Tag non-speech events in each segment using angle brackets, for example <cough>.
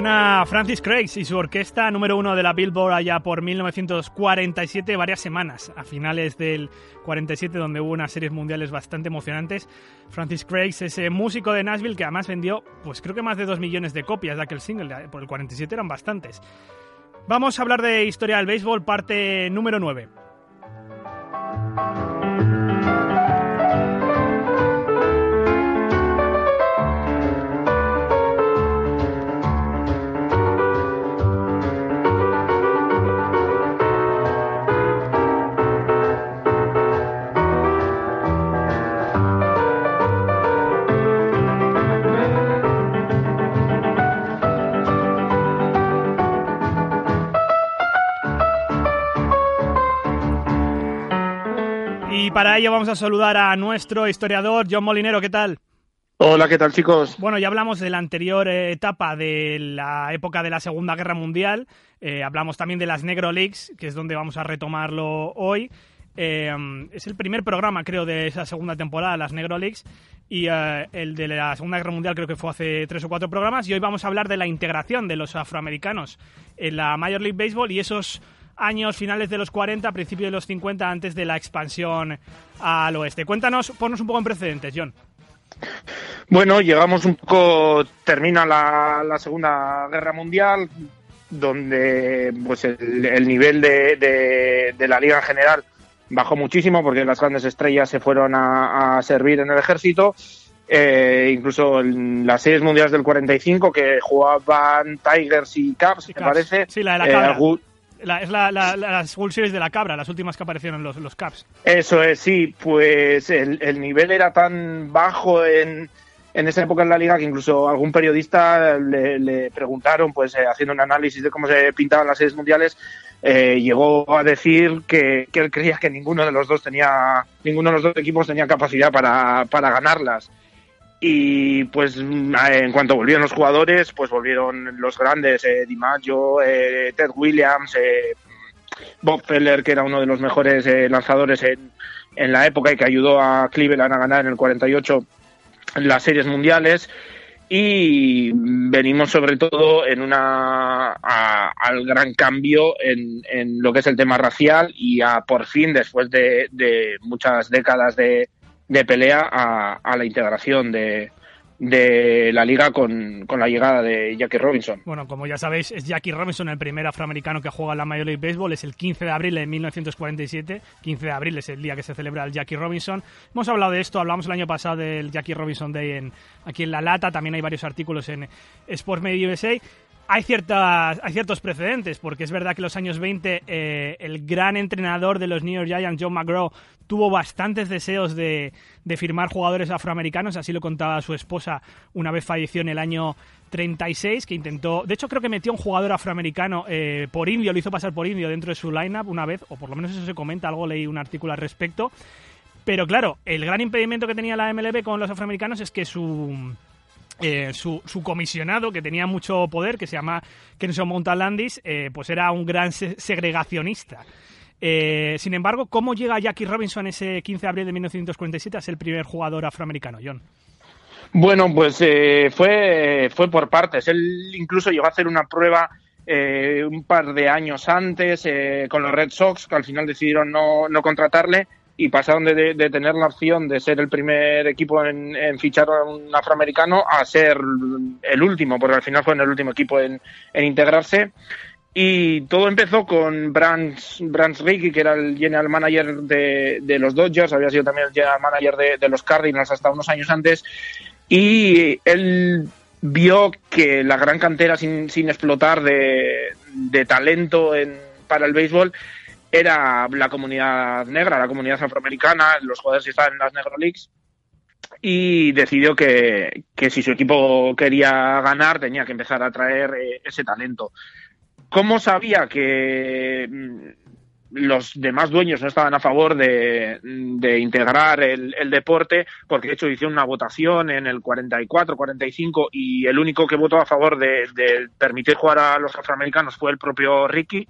Suena Francis Craig y su orquesta número uno de la Billboard allá por 1947, varias semanas, a finales del 47, donde hubo unas series mundiales bastante emocionantes. Francis Craig, ese músico de Nashville que además vendió, pues creo que más de dos millones de copias de aquel single, por el 47 eran bastantes. Vamos a hablar de historia del béisbol, parte número 9. Para ello vamos a saludar a nuestro historiador, John Molinero, ¿qué tal? Hola, ¿qué tal chicos? Bueno, ya hablamos de la anterior eh, etapa de la época de la Segunda Guerra Mundial, eh, hablamos también de las Negro Leagues, que es donde vamos a retomarlo hoy. Eh, es el primer programa, creo, de esa segunda temporada, las Negro Leagues, y el de la Segunda Guerra Mundial creo que fue hace tres o cuatro programas, y hoy vamos a hablar de la integración de los afroamericanos en la Major League Baseball y esos años finales de los 40, principios de los 50, antes de la expansión al oeste. Cuéntanos, ponnos un poco en precedentes, John. Bueno, llegamos un poco, termina la, Segunda Guerra Mundial, donde pues el, nivel de, la liga en general bajó muchísimo porque las grandes estrellas se fueron a, servir en el ejército. Eh, incluso en las series mundiales del 45 que jugaban Tigers y Cubs, me parece. Sí, la de la eh, es la, las World Series de la Cabra, las últimas que aparecieron los, los Caps. Eso es, sí, pues el, nivel era tan bajo en, en esa época en la liga que incluso algún periodista le, preguntaron, pues eh, haciendo un análisis de cómo se pintaban las series mundiales, eh, llegó a decir que, que, él creía que ninguno de los dos tenía, ninguno de los dos equipos tenía capacidad para, para ganarlas y pues en cuanto volvieron los jugadores, pues volvieron los grandes, eh, DiMaggio, eh, Ted Williams, eh, Bob Feller, que era uno de los mejores eh, lanzadores en, en, la época y que ayudó a Cleveland a ganar en el 48 las series mundiales. Y venimos sobre todo en una al gran cambio en, en, lo que es el tema racial y a por fin, después de, de muchas décadas de, de pelea a, la integración de, la liga con, la llegada de Jackie Robinson. Bueno, como ya sabéis, es Jackie Robinson el primer afroamericano que juega en la Major League Baseball. Es el 15 de abril de 1947. 15 de abril es el día que se celebra el Jackie Robinson. Hemos hablado de esto, hablamos el año pasado del Jackie Robinson Day en, aquí en La Lata. También hay varios artículos en Sports Media USA hay, ciertas, hay ciertos precedentes, porque es verdad que en los años 20 eh, el gran entrenador de los New York Giants, John McGraw, tuvo bastantes deseos de, firmar jugadores afroamericanos, así lo contaba su esposa una vez falleció en el año 36, que intentó, de hecho creo que metió un jugador afroamericano eh, por indio, lo hizo pasar por indio dentro de su lineup una vez, o por lo menos eso se comenta, algo leí un artículo al respecto. Pero claro, el gran impedimento que tenía la MLB con los afroamericanos es que su eh, su, comisionado, que tenía mucho poder, que se llama Kenson Montalandis, eh, pues era un gran segregacionista. Eh, sin embargo, ¿cómo llega Jackie Robinson ese 15 de abril de 1947 a ser el primer jugador afroamericano, John? Bueno, pues fue, fue por partes. Él incluso llegó a hacer una prueba un par de años antes con los Red Sox, que al final decidieron no, no contratarle y pasaron de, tener la opción de ser el primer equipo en, fichar a un afroamericano a ser el último, porque al final fue el último equipo en, integrarse. Y todo empezó con Brands, Brands Rickey, que era el general manager de, los Dodgers, había sido también el general manager de, los Cardinals hasta unos años antes, y él vio que la gran cantera sin, sin explotar de, talento en, para el béisbol era la comunidad negra, la comunidad afroamericana, los jugadores que estaban en las Negro Leagues, y decidió que, que si su equipo quería ganar tenía que empezar a traer eh, ese talento. ¿Cómo sabía que mm, los demás dueños no estaban a favor de, integrar el, deporte, porque de hecho hicieron una votación en el 44, 45 y el único que votó a favor de permitir jugar a los afroamericanos fue el propio Ricky.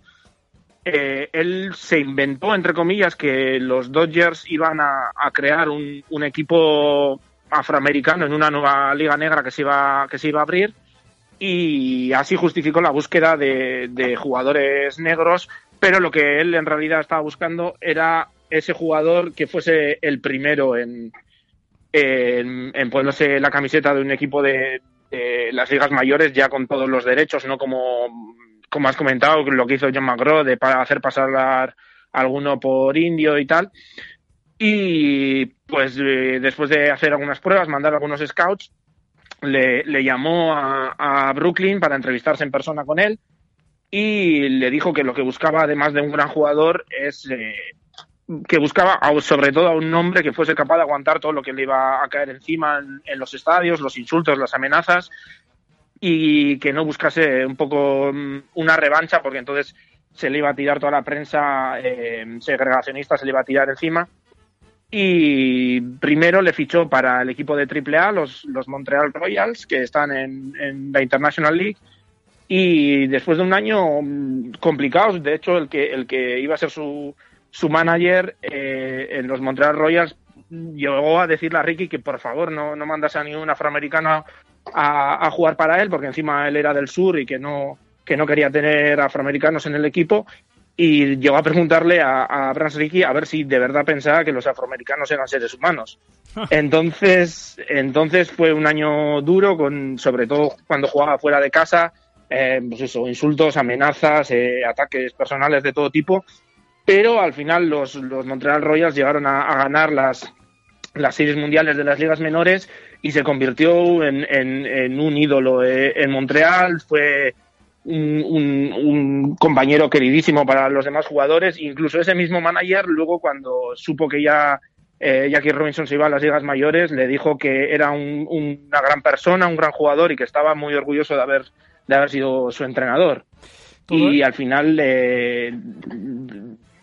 Eh, él se inventó, entre comillas, que los Dodgers iban a, crear un, un, equipo afroamericano en una nueva liga negra que se iba, que se iba a abrir y así justificó la búsqueda de, de jugadores negros pero lo que él en realidad estaba buscando era ese jugador que fuese el primero en, en, en ponerse la camiseta de un equipo de, de, las ligas mayores ya con todos los derechos, no como, como has comentado, lo que hizo John McGraw de para hacer pasar a alguno por indio y tal. Y pues eh, después de hacer algunas pruebas, mandar algunos scouts, le, le llamó a, a Brooklyn para entrevistarse en persona con él y le dijo que lo que buscaba, además de un gran jugador, es eh, que buscaba sobre todo a un hombre que fuese capaz de aguantar todo lo que le iba a caer encima en, en, los estadios, los insultos, las amenazas, y que no buscase un poco mm, una revancha, porque entonces se le iba a tirar toda la prensa eh, segregacionista, se le iba a tirar encima. Y primero le fichó para el equipo de AAA, los, los Montreal Royals, que están en, la International League, y después de un año mm, complicado, de hecho el que el que iba a ser su, su manager eh, en los Montreal Royals llegó a decirle a Ricky que por favor no, no mandase a ningún afroamericano a, a, jugar para él, porque encima él era del sur y que no, que no quería tener afroamericanos en el equipo. Y llegó a preguntarle a, a Brans Ricky a ver si de verdad pensaba que los afroamericanos eran seres humanos. Entonces, entonces fue un año duro, con, sobre todo cuando jugaba fuera de casa, eh, pues eso, insultos, amenazas, eh, ataques personales de todo tipo, pero al final los, los Montreal Royals llegaron a, a, ganar las, las series mundiales de las ligas menores y se convirtió en, en, en un ídolo eh, en Montreal, fue un, un, un, compañero queridísimo para los demás jugadores, incluso ese mismo manager luego cuando supo que ya eh, Jackie Robinson se iba a las ligas mayores, le dijo que era un, una gran persona, un gran jugador y que estaba muy orgulloso de haber de haber sido su entrenador. Y al final eh,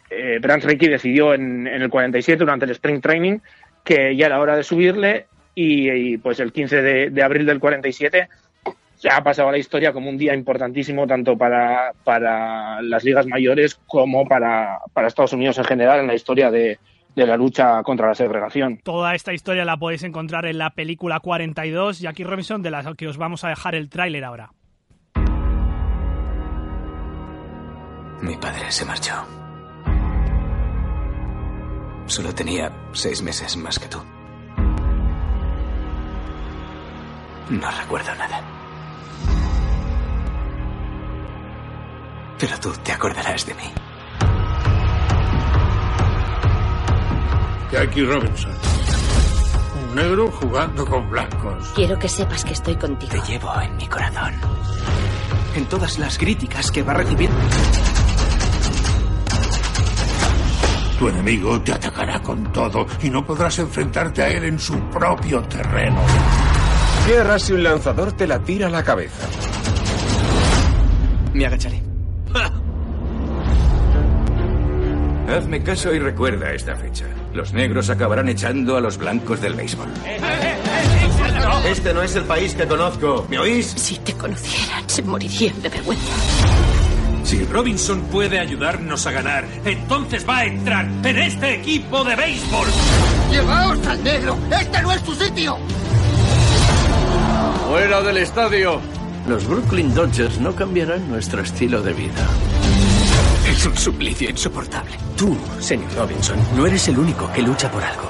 eh, Rickey decidió en, en, el 47, durante el Spring Training, que ya era hora de subirle y, y pues el 15 de, de, abril del 47 se ha pasado a la historia como un día importantísimo tanto para, para las ligas mayores como para, para Estados Unidos en general en la historia de, de la lucha contra la segregación. Toda esta historia la podéis encontrar en la película 42, Jackie Robinson, de la que os vamos a dejar el tráiler ahora. Mi padre se marchó. Solo tenía seis meses más que tú. No recuerdo nada. Pero tú te acordarás de mí. Jackie Robinson. Un negro jugando con blancos. Quiero que sepas que estoy contigo. Te llevo en mi corazón. En todas las críticas que va recibiendo. Tu enemigo te atacará con todo y no podrás enfrentarte a él en su propio terreno. ¿Qué harás si un lanzador te la tira a la cabeza? Me agacharé. <laughs> Hazme caso y recuerda esta fecha. Los negros acabarán echando a los blancos del béisbol. Este no es el país que conozco. ¿Me oís? Si te conocieran, se morirían de vergüenza. Si Robinson puede ayudarnos a ganar, entonces va a entrar en este equipo de béisbol. ¡Llevaos al negro! ¡Este no es su sitio! ¡Fuera del estadio! Los Brooklyn Dodgers no cambiarán nuestro estilo de vida. Es un suplicio insoportable. Tú, señor Robinson, no eres el único que lucha por algo.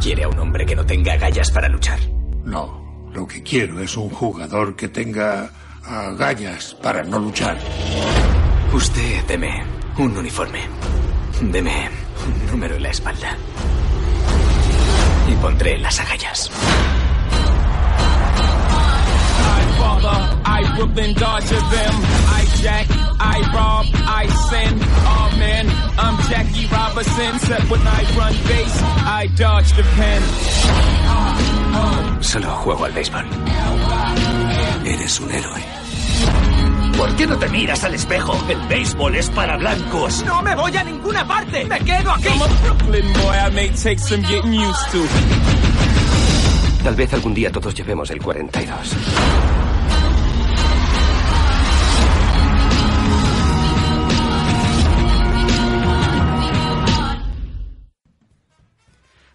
¿Quiere a un hombre que no tenga agallas para luchar? No, lo que quiero es un jugador que tenga agallas para no luchar. Usted deme un uniforme. Deme un número en la espalda. Y pondré las agallas. I Brooklyn Dodger them. I Jack, I rob, I sin. Oh man, I'm Jackie Robinson. Except when I run base, I dodge the pen. Solo juego al béisbol. Eres un héroe. ¿Por qué no te miras al espejo? El béisbol es para blancos. No me voy a ninguna parte. Me quedo aquí. I'm a Brooklyn boy. I may take some getting used to. Tal vez algún día todos llevemos el 42.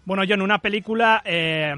Bueno, John, una película eh,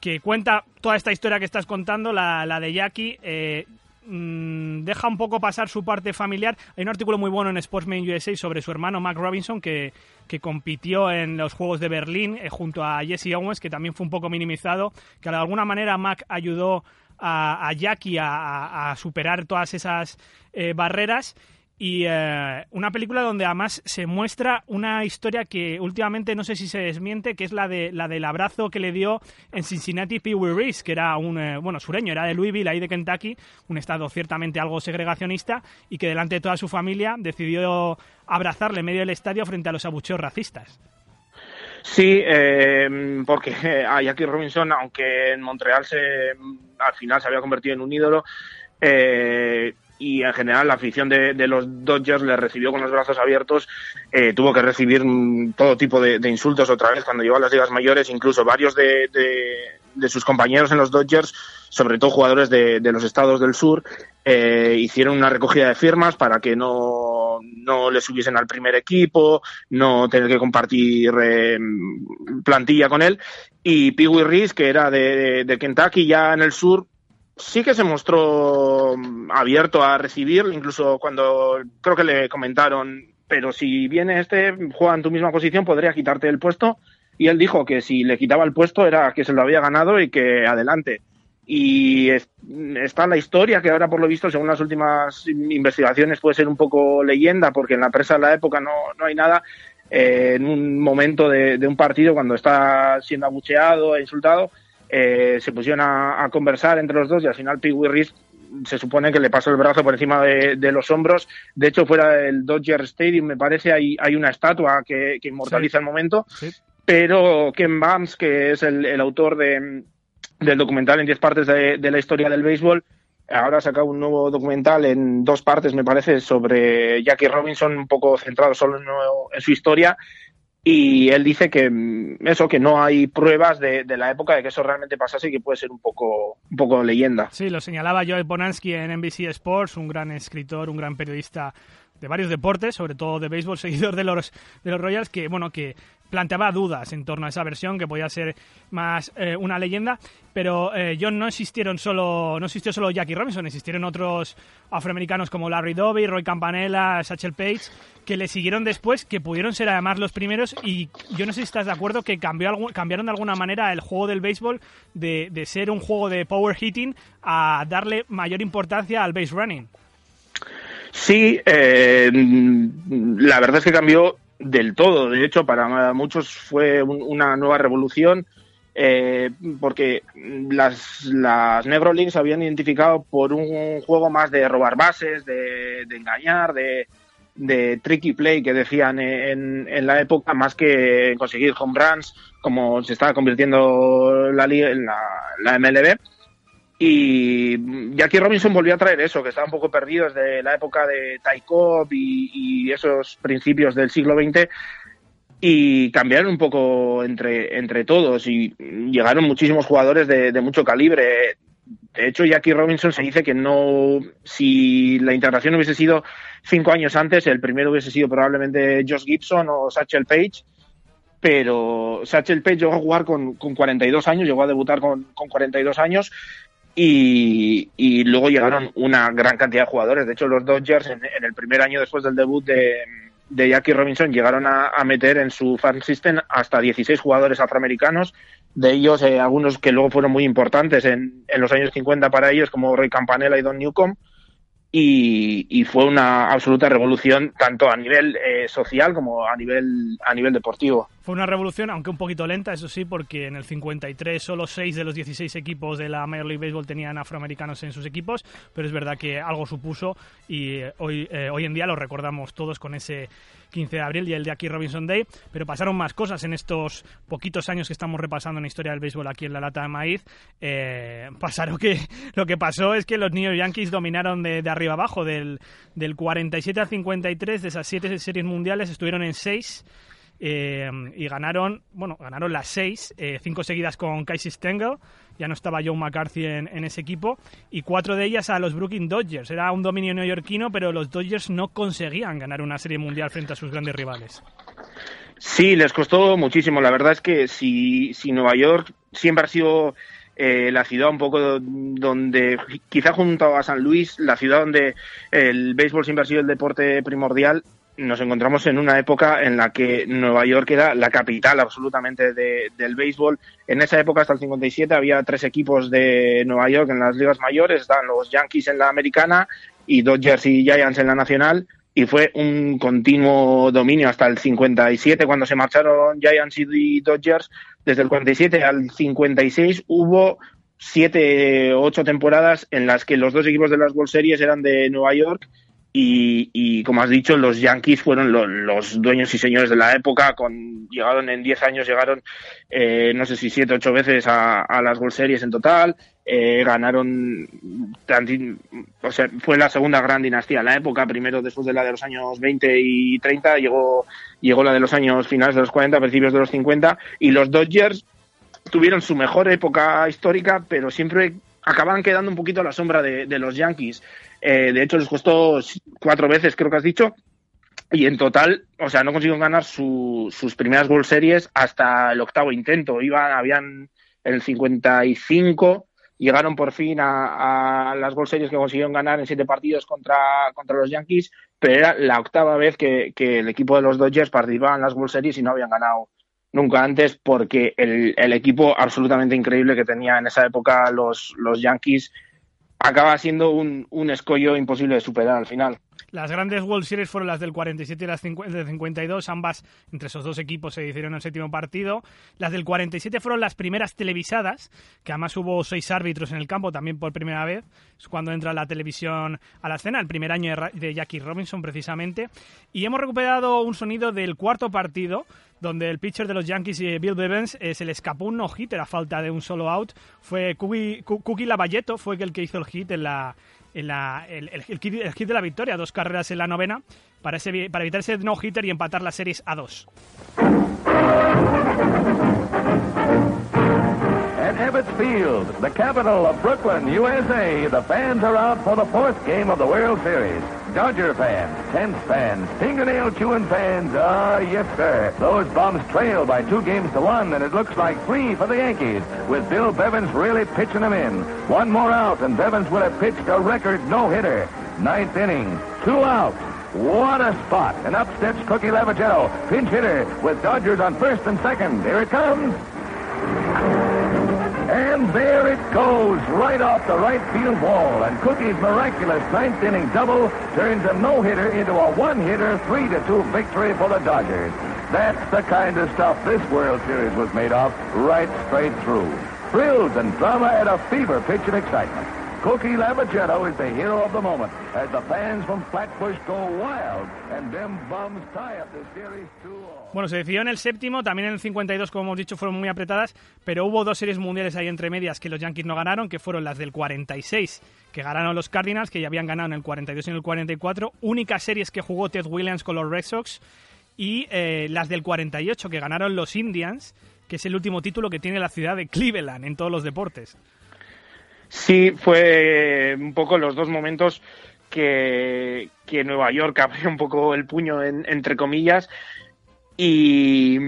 que cuenta toda esta historia que estás contando, la, la de Jackie. Eh, mm, deja un poco pasar su parte familiar. Hay un artículo muy bueno en Sportsman USA sobre su hermano Mac Robinson que, que compitió en los Juegos de Berlín eh, junto a Jesse Owens, que también fue un poco minimizado, que de alguna manera Mac ayudó a, a Jackie a, superar todas esas eh, barreras. Y eh, una película donde además se muestra una historia que últimamente no sé si se desmiente, que es la de la del abrazo que le dio en Cincinnati Pee Wee Reese, que era un eh, bueno sureño, era de Louisville, ahí de Kentucky, un estado ciertamente algo segregacionista, y que delante de toda su familia decidió abrazarle en medio del estadio frente a los abucheos racistas. Sí, eh, porque a Jackie Robinson, aunque en Montreal se, al final se había convertido en un ídolo, eh, y en general la afición de, de los Dodgers le recibió con los brazos abiertos, eh, tuvo que recibir mm, todo tipo de, insultos otra vez cuando llegó a las ligas mayores, incluso varios de, de- sus compañeros en los Dodgers, sobre todo jugadores de, los estados del sur, eh, hicieron una recogida de firmas para que no, no le subiesen al primer equipo, no tener que compartir eh, plantilla con él. Y Pee Wee Reese, que era de Kentucky, ya en el sur, sí que se mostró mm, abierto a recibir, incluso cuando creo que le comentaron, pero si viene este, juega en tu misma posición, podría quitarte el puesto. Y él dijo que si le quitaba el puesto era que se lo había ganado y que adelante. Y es- está la historia que ahora por lo visto, según las últimas investigaciones, puede ser un poco leyenda, porque en la prensa de la época no, no hay nada. Eh, en un momento de, de un partido, cuando está siendo abucheado e insultado, eh, se pusieron a, a conversar entre los dos y al final Pee Wee se supone que le pasó el brazo por encima de, de los hombros. De hecho, fuera del Dodger Stadium, me parece, hay, hay una estatua que, que inmortaliza el momento. Pero Ken Bams, que es el, el autor de, del documental en 10 partes de, de la historia del béisbol, ahora ha sacado un nuevo documental en dos partes, me parece, sobre Jackie Robinson, un poco centrado solo en, en su historia. Y él dice que mm, eso, que no hay pruebas de, de la época de que eso realmente pasase y que puede ser un poco, un poco leyenda. Sí, lo señalaba Joey Bonansky en NBC Sports, un gran escritor, un gran periodista de varios deportes, sobre todo de béisbol, <laughs> seguidor de los, de los Royals, que bueno, que planteaba dudas en torno a esa versión, que podía ser más eh, una leyenda, pero eh, John no existieron solo, no existió solo Jackie Robinson, existieron otros afroamericanos como Larry Doby, Roy Campanella, Satchel Paige, que le siguieron después, que pudieron ser además los primeros, y yo no sé si estás de acuerdo que cambió cambiaron de alguna manera el juego del béisbol de, de ser un juego de power hitting a darle mayor importancia al base running. Sí, eh, la verdad es que cambió del todo. De hecho, para muchos fue un- una nueva revolución. eh, porque las, las Negro Leagues se habían identificado por un juego más de robar bases, de, engañar, de, de tricky play que decían en, en la época, más que conseguir home runs, como se estaba convirtiendo la, la, la MLB. Y Jackie Robinson volvió a traer eso, que estaba un poco perdido desde la época de Ty Cobb y, y esos principios del siglo XX, y cambiaron un poco entre, entre todos, y llegaron muchísimos jugadores de, mucho calibre. De hecho, Jackie Robinson se dice que no, si la integración hubiese sido cinco años antes, el primero hubiese sido probablemente Josh Gibson o Satchel Paige, pero Satchel Paige llegó a jugar con, con 42 años, llegó a debutar con, con 42 años y, luego llegaron una gran cantidad de jugadores. De hecho, los Dodgers en, el primer año después del debut de, Jackie Robinson llegaron a, meter en su farm system hasta 16 jugadores afroamericanos, de ellos eh, algunos que luego fueron muy importantes en, en los años 50 para ellos, como Roy Campanella y Don Newcomb. Y, y fue una absoluta revolución tanto a nivel eh, social como a nivel, a nivel deportivo. Fue una revolución, aunque un poquito lenta, eso sí, porque en el 53 solo 6 de los 16 equipos de la Major League Baseball tenían afroamericanos en sus equipos, pero es verdad que algo supuso y eh, hoy, eh, hoy en día lo recordamos todos con ese 15 de abril y el de aquí Robinson Day, pero pasaron más cosas en estos poquitos años que estamos repasando en la historia del béisbol aquí en la lata de maíz. Eh, pasaron que lo que pasó es que los New York Yankees dominaron de, de arriba abajo, del, del 47 al 53 de esas siete series mundiales estuvieron en 6 eh, y ganaron, bueno, ganaron las seis, eh, cinco seguidas con Casey Stengel, ya no estaba Joe McCarthy en, ese equipo, y cuatro de ellas a los Brooklyn Dodgers. Era un dominio neoyorquino, pero los Dodgers no conseguían ganar una serie mundial frente a sus grandes rivales. Sí, les costó muchísimo. La verdad es que si, si Nueva York siempre ha sido eh, la ciudad un poco donde, quizá junto a San Luis, la ciudad donde el béisbol siempre ha sido el deporte primordial, nos encontramos en una época en la que Nueva York era la capital absolutamente del béisbol. En esa época, hasta el 57, había tres equipos de Nueva York en las ligas mayores, estaban los Yankees en la americana y Dodgers y Giants en la nacional, y fue un continuo dominio hasta el 57, cuando se marcharon Giants y Dodgers. Desde el 47 al 56 hubo siete, ocho temporadas en las que los dos equipos de las World Series eran de Nueva York y, como has dicho, los Yankees fueron los dueños y señores de la época. Con, llegaron en 10 años, llegaron, eh, no sé si 7 ocho veces a, las World Series en total. Eh, ganaron, o sea, fue la segunda gran dinastía en la época. Primero, después de la de los años 20 y 30, llegó, llegó la de los años finales de los 40, principios de los 50. Y los Dodgers tuvieron su mejor época histórica, pero siempre acaban quedando un poquito a la sombra de los Yankees. Eh, de hecho, les costó cuatro veces, creo que has dicho. Y en total, o sea, no consiguieron ganar sus primeras World Series hasta el octavo intento. Iban, habían en el 55, llegaron por fin a, las World Series que consiguieron ganar en siete partidos contra, contra los Yankees, pero era la octava vez que, el equipo de los Dodgers participaba en las World Series y no habían ganado nunca antes porque el, el equipo absolutamente increíble que tenía en esa época los, los Yankees acaba siendo un, un escollo imposible de superar al final. Las grandes World Series fueron las del 47 y las del 52, ambas entre esos dos equipos se hicieron el séptimo partido. Las del 47 fueron las primeras televisadas, que además hubo seis árbitros en el campo también por primera vez, es cuando entra la televisión a la escena, el primer año de Jackie Robinson precisamente. Y hemos recuperado un sonido del cuarto partido, donde el pitcher de los Yankees, Bill Bevens, eh, se le escapó un no-hitter a falta de un solo out. Fue Cookie Lavalleto, fue el que hizo el hit en la, el, el, hit, de la victoria, dos carreras en la novena, para, ese, para evitar ese no-hitter y empatar las series a dos. At Ebbets Field, the capital of Brooklyn, USA, the fans are out for the fourth game of the World Series. Dodger fans, tense fans, fingernail chewing fans, ah, yes, sir. Those bums trail by two games to one, and it looks like three for the Yankees, with Bill Bevins really pitching them in. One more out, and Bevins would have pitched a record no-hitter. Ninth inning, two outs. What a spot. And up steps Cookie Lavagetto, pinch hitter, with Dodgers on first and second. Here it comes. And there it goes, right off the right field wall. And Cookie's miraculous ninth inning double turns a no-hitter into a one-hitter, three-to-two victory for the Dodgers. That's the kind of stuff this World Series was made of, right straight through. Thrills and drama at a fever pitch of excitement. Cookie Lavagetto is the hero of the moment as the fans from Flatbush go wild and them bums tie up the series 2 Bueno, se decidió en el séptimo, también en el 52, como hemos dicho, fueron muy apretadas, pero hubo dos series mundiales ahí entre medias que los Yankees no ganaron, que fueron las del 46, que ganaron los Cardinals, que ya habían ganado en el 42 y en el 44, únicas series que jugó Ted Williams con los Red Sox, y eh, las del 48, que ganaron los Indians, que es el último título que tiene la ciudad de Cleveland en todos los deportes. Sí, fue un poco los dos momentos que, que Nueva York <laughs> abrió un poco el puño, entre comillas, y,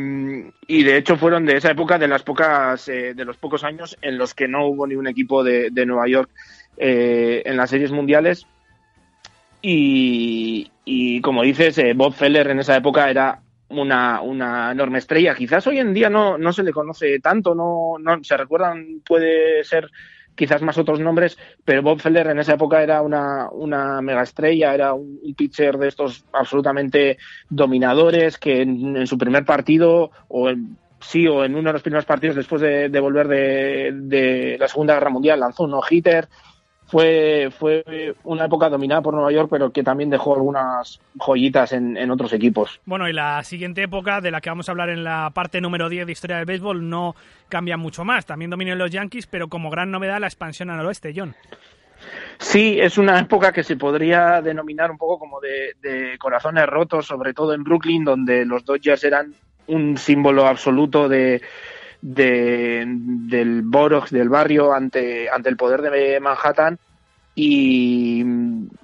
y, de hecho fueron de esa época de las pocas eh, de los pocos años en los que no hubo ni un equipo de, de Nueva York eh, en las series mundiales. Y, y como dices eh, Bob Feller en esa época era una, una enorme estrella. Quizás hoy en día no, no se le conoce tanto no, no se recuerdan puede ser quizás más otros nombres, pero Bob Feller en esa época era una, una mega estrella, era un, pitcher de estos absolutamente dominadores que en, su primer partido o en, sí o en uno de los primeros partidos después de, volver de, de, la Segunda Guerra Mundial lanzó un no-hitter, fue, fue una época dominada por Nueva York, pero que también dejó algunas joyitas en, otros equipos. Bueno, y la siguiente época de la que vamos a hablar en la parte número 10 de Historia del Béisbol no cambia mucho más. También dominan los Yankees, pero como gran novedad la expansión al oeste, John. Sí, es una época que se podría denominar un poco como de, de corazones rotos, sobre todo en Brooklyn, donde los Dodgers eran un símbolo absoluto de, de, del Borough, del barrio, ante, ante el poder de Manhattan y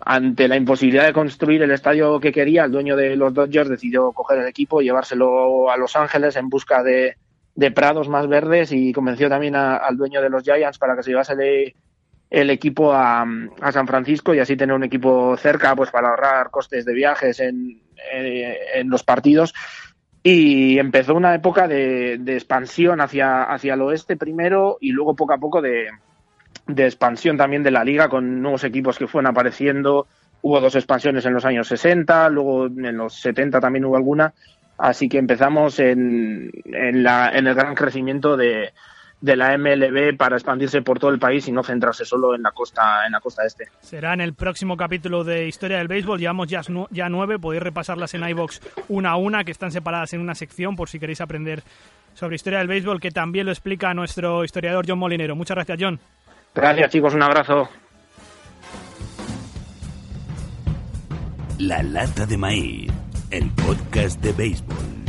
ante la imposibilidad de construir el estadio que quería, el dueño de los Dodgers decidió coger el equipo llevárselo a Los Ángeles en busca de, de prados más verdes y convenció también al dueño de los Giants para que se llevase el, equipo a, a, San Francisco y así tener un equipo cerca pues para ahorrar costes de viajes en, en los partidos y empezó una época de, expansión hacia, hacia el oeste primero y luego poco a poco de, expansión también de la liga con nuevos equipos que fueron apareciendo. Hubo dos expansiones en los años 60, luego en los 70 también hubo alguna. Así que empezamos en, en, la, en el gran crecimiento de, de la MLB para expandirse por todo el país y no centrarse solo en la costa en la costa este. Será en el próximo capítulo de Historia del Béisbol. Llevamos ya, ya nueve, podéis repasarlas en iBox una a una, que están separadas en una sección por si queréis aprender sobre Historia del Béisbol, que también lo explica nuestro historiador John Molinero. Muchas gracias, John. Gracias, chicos. Un abrazo. La lata de maíz, el podcast de béisbol.